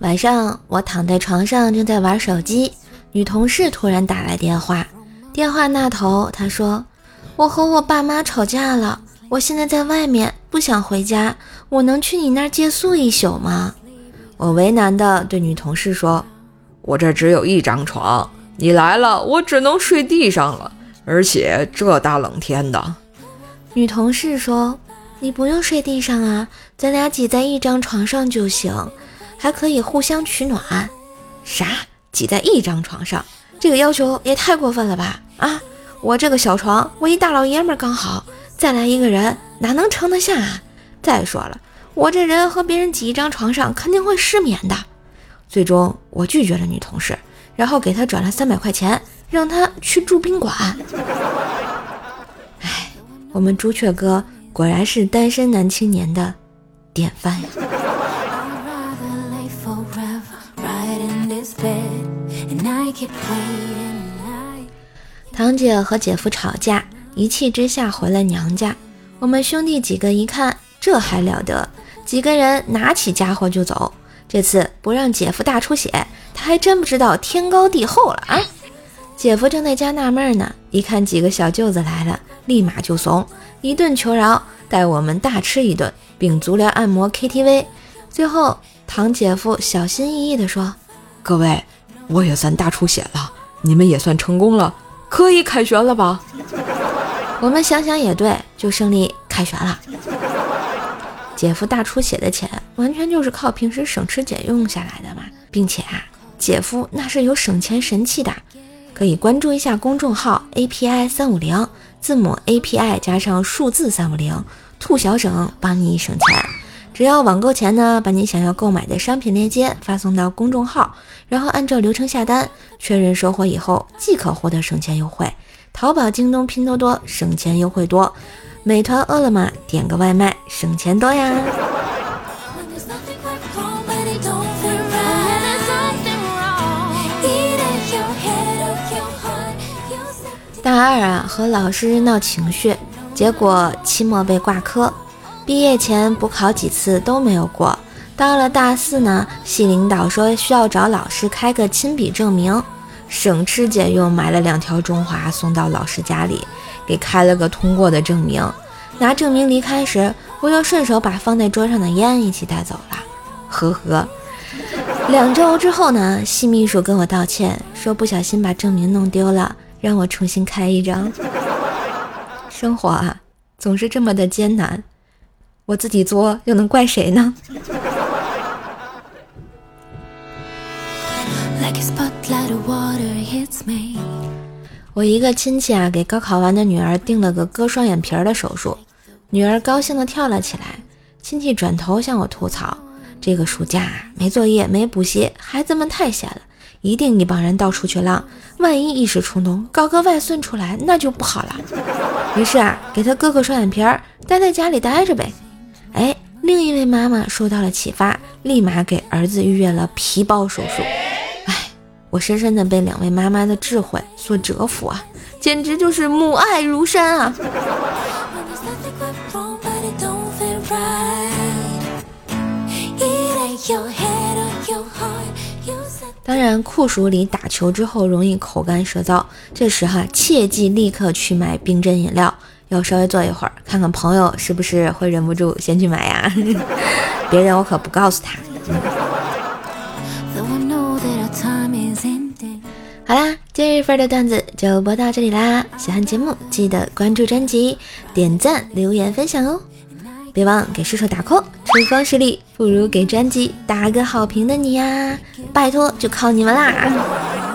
晚上，我躺在床上正在玩手机，女同事突然打来电话。电话那头，她说：“我和我爸妈吵架了，我现在在外面，不想回家。我能去你那儿借宿一宿吗？”我为难地对女同事说：“我这只有一张床，你来了，我只能睡地上了，而且这大冷天的。”女同事说：“你不用睡地上啊，咱俩挤在一张床上就行。”还可以互相取暖，啥？挤在一张床上，这个要求也太过分了吧！啊，我这个小床，我一大老爷们儿刚好，再来一个人哪能撑得下啊？再说了，我这人和别人挤一张床上肯定会失眠的。最终，我拒绝了女同事，然后给她转了三百块钱，让她去住宾馆。哎，我们朱雀哥果然是单身男青年的典范呀！堂姐和姐夫吵架，一气之下回了娘家。我们兄弟几个一看，这还了得！几个人拿起家伙就走。这次不让姐夫大出血，他还真不知道天高地厚了啊！姐夫正在家纳闷呢，一看几个小舅子来了，立马就怂，一顿求饶，带我们大吃一顿，并足疗按摩 KTV。最后，堂姐夫小心翼翼地说：“各位，我也算大出血了，你们也算成功了。”可以凯旋了吧？我们想想也对，就胜利凯旋了。姐夫大出血的钱，完全就是靠平时省吃俭用下来的嘛，并且啊，姐夫那是有省钱神器的，可以关注一下公众号 API 三五零，字母 API 加上数字三五零，兔小省帮你省钱。只要网购前呢，把你想要购买的商品链接发送到公众号，然后按照流程下单，确认收货以后即可获得省钱优惠。淘宝、京东、拼多多省钱优惠多，美团、饿了么点个外卖省钱多呀！大二啊，和老师闹情绪，结果期末被挂科。毕业前补考几次都没有过，到了大四呢，系领导说需要找老师开个亲笔证明，省吃俭用买了两条中华送到老师家里，给开了个通过的证明。拿证明离开时，我又顺手把放在桌上的烟一起带走了。呵呵。两周之后呢，系秘书跟我道歉，说不小心把证明弄丢了，让我重新开一张。生活啊，总是这么的艰难。我自己作，又能怪谁呢？我一个亲戚啊，给高考完的女儿定了个割双眼皮儿的手术，女儿高兴的跳了起来。亲戚转头向我吐槽：“这个暑假没作业，没补习，孩子们太闲了，一定一帮人到处去浪，万一一时冲动搞个外孙出来，那就不好了。”于是啊，给他割个双眼皮儿，待在家里待着呗。哎，另一位妈妈受到了启发，立马给儿子预约了皮包手术。哎，我深深的被两位妈妈的智慧所折服啊，简直就是母爱如山啊！当然，酷暑里打球之后容易口干舌燥，这时哈切记立刻去买冰镇饮料。要稍微坐一会儿，看看朋友是不是会忍不住先去买呀？别人我可不告诉他。好啦，今日份的段子就播到这里啦！喜欢节目记得关注专辑、点赞、留言、分享哦！别忘给叔叔打 call，春风十里不如给专辑打个好评的你呀！拜托，就靠你们啦！